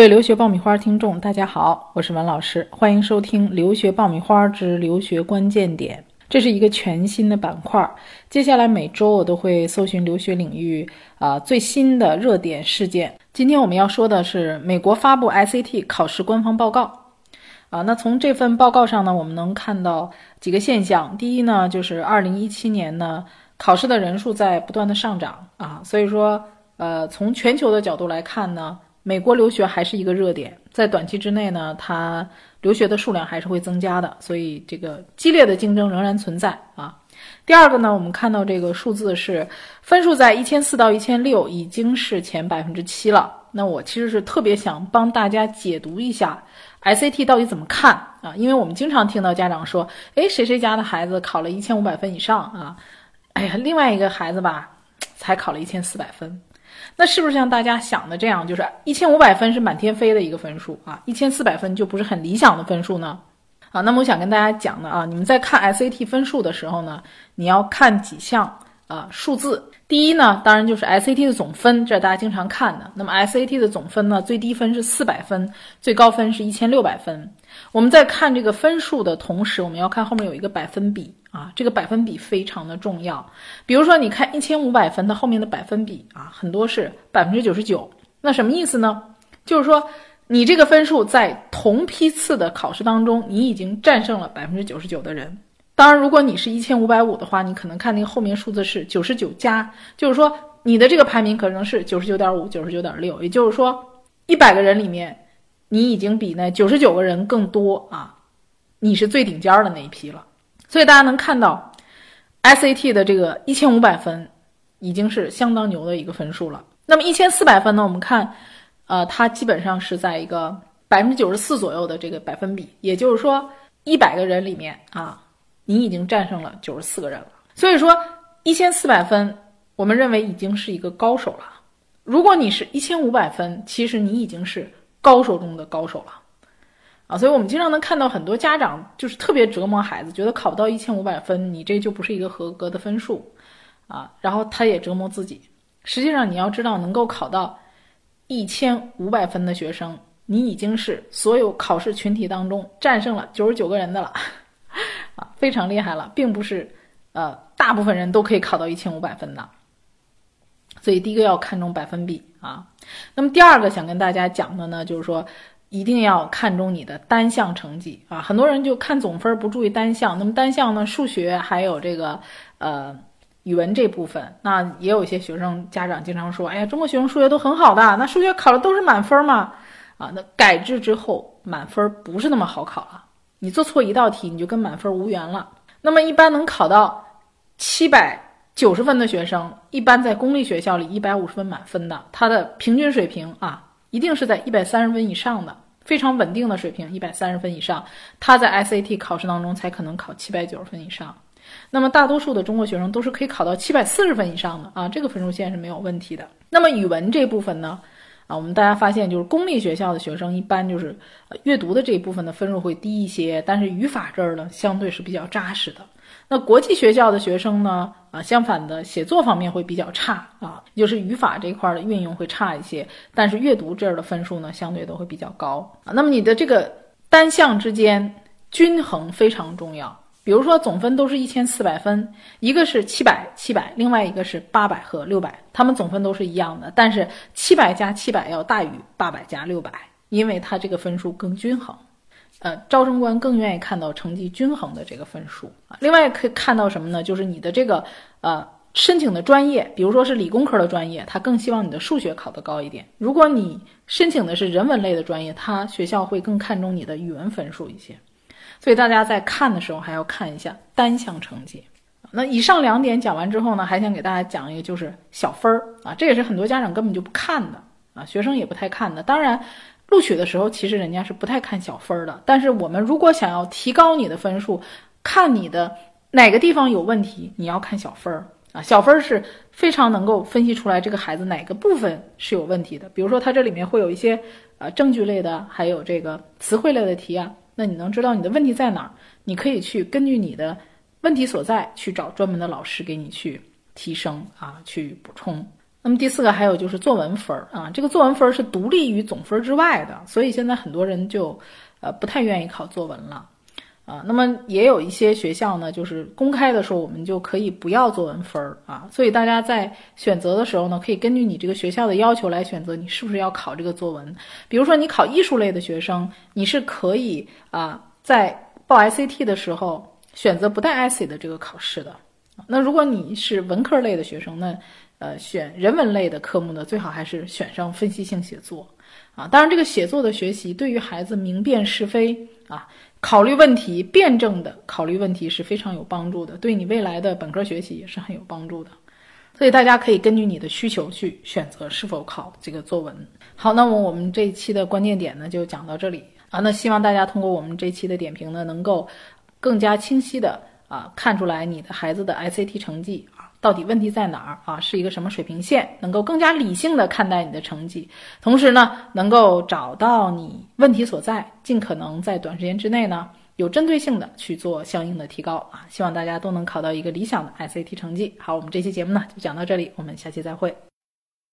各位留学爆米花听众，大家好，我是文老师，欢迎收听《留学爆米花之留学关键点》。这是一个全新的板块，接下来每周我都会搜寻留学领域啊最新的热点事件。今天我们要说的是美国发布 SAT 考试官方报告啊。那从这份报告上呢，我们能看到几个现象。第一呢，就是2017年呢考试的人数在不断的上涨啊，所以说呃从全球的角度来看呢。美国留学还是一个热点，在短期之内呢，它留学的数量还是会增加的，所以这个激烈的竞争仍然存在啊。第二个呢，我们看到这个数字是分数在一千四到一千六，已经是前百分之七了。那我其实是特别想帮大家解读一下 SAT 到底怎么看啊，因为我们经常听到家长说，哎，谁谁家的孩子考了一千五百分以上啊，哎呀，另外一个孩子吧，才考了一千四百分。那是不是像大家想的这样，就是一千五百分是满天飞的一个分数啊，一千四百分就不是很理想的分数呢？啊，那么我想跟大家讲的啊，你们在看 SAT 分数的时候呢，你要看几项啊数字。第一呢，当然就是 SAT 的总分，这是大家经常看的。那么 SAT 的总分呢，最低分是四百分，最高分是一千六百分。我们在看这个分数的同时，我们要看后面有一个百分比啊，这个百分比非常的重要。比如说，你看一千五百分，它后面的百分比啊，很多是百分之九十九。那什么意思呢？就是说，你这个分数在同批次的考试当中，你已经战胜了百分之九十九的人。当然，如果你是一千五百五的话，你可能看那个后面数字是九十九加，就是说你的这个排名可能是九十九点五、九十九点六，也就是说一百个人里面，你已经比那九十九个人更多啊，你是最顶尖的那一批了。所以大家能看到，SAT 的这个一千五百分已经是相当牛的一个分数了。那么一千四百分呢？我们看，呃，它基本上是在一个百分之九十四左右的这个百分比，也就是说一百个人里面啊。你已经战胜了九十四个人了，所以说一千四百分，我们认为已经是一个高手了。如果你是一千五百分，其实你已经是高手中的高手了，啊，所以我们经常能看到很多家长就是特别折磨孩子，觉得考不到一千五百分，你这就不是一个合格的分数，啊，然后他也折磨自己。实际上你要知道，能够考到一千五百分的学生，你已经是所有考试群体当中战胜了九十九个人的了。啊，非常厉害了，并不是，呃，大部分人都可以考到一千五百分的。所以第一个要看重百分比啊。那么第二个想跟大家讲的呢，就是说一定要看重你的单项成绩啊。很多人就看总分不注意单项，那么单项呢，数学还有这个呃语文这部分，那也有一些学生家长经常说，哎呀，中国学生数学都很好的，那数学考的都是满分嘛？啊，那改制之后满分不是那么好考了。你做错一道题，你就跟满分无缘了。那么，一般能考到七百九十分的学生，一般在公立学校里一百五十分满分的，他的平均水平啊，一定是在一百三十分以上的，非常稳定的水平，一百三十分以上，他在 SAT 考试当中才可能考七百九十分以上。那么，大多数的中国学生都是可以考到七百四十分以上的啊，这个分数线是没有问题的。那么，语文这部分呢？啊，我们大家发现，就是公立学校的学生一般就是阅读的这一部分的分数会低一些，但是语法这儿呢相对是比较扎实的。那国际学校的学生呢，啊，相反的写作方面会比较差啊，就是语法这块的运用会差一些，但是阅读这儿的分数呢相对都会比较高啊。那么你的这个单项之间均衡非常重要。比如说总分都是一千四百分，一个是七百七百，另外一个是八百和六百，他们总分都是一样的，但是七百加七百要大于八百加六百，因为它这个分数更均衡。呃，招生官更愿意看到成绩均衡的这个分数啊。另外可以看到什么呢？就是你的这个呃申请的专业，比如说是理工科的专业，他更希望你的数学考得高一点。如果你申请的是人文类的专业，他学校会更看重你的语文分数一些。所以大家在看的时候还要看一下单项成绩。那以上两点讲完之后呢，还想给大家讲一个，就是小分儿啊，这也是很多家长根本就不看的啊，学生也不太看的。当然，录取的时候其实人家是不太看小分儿的。但是我们如果想要提高你的分数，看你的哪个地方有问题，你要看小分儿啊。小分儿是非常能够分析出来这个孩子哪个部分是有问题的。比如说他这里面会有一些呃证据类的，还有这个词汇类的题啊。那你能知道你的问题在哪儿？你可以去根据你的问题所在去找专门的老师给你去提升啊，去补充那么第四个还有就是作文分儿啊，这个作文分儿是独立于总分之外的，所以现在很多人就呃不太愿意考作文了。啊，那么也有一些学校呢，就是公开的时候，我们就可以不要作文分儿啊。所以大家在选择的时候呢，可以根据你这个学校的要求来选择你是不是要考这个作文。比如说你考艺术类的学生，你是可以啊，在报 SAT 的时候选择不带 essay 的这个考试的。那如果你是文科类的学生，那呃选人文类的科目呢，最好还是选上分析性写作啊。当然，这个写作的学习对于孩子明辨是非啊。考虑问题、辩证的考虑问题是非常有帮助的，对你未来的本科学习也是很有帮助的。所以大家可以根据你的需求去选择是否考这个作文。好，那么我们这一期的关键点呢就讲到这里啊。那希望大家通过我们这期的点评呢，能够更加清晰的啊看出来你的孩子的 SAT 成绩。到底问题在哪儿啊？是一个什么水平线？能够更加理性的看待你的成绩，同时呢，能够找到你问题所在，尽可能在短时间之内呢，有针对性的去做相应的提高啊！希望大家都能考到一个理想的 SAT 成绩。好，我们这期节目呢就讲到这里，我们下期再会。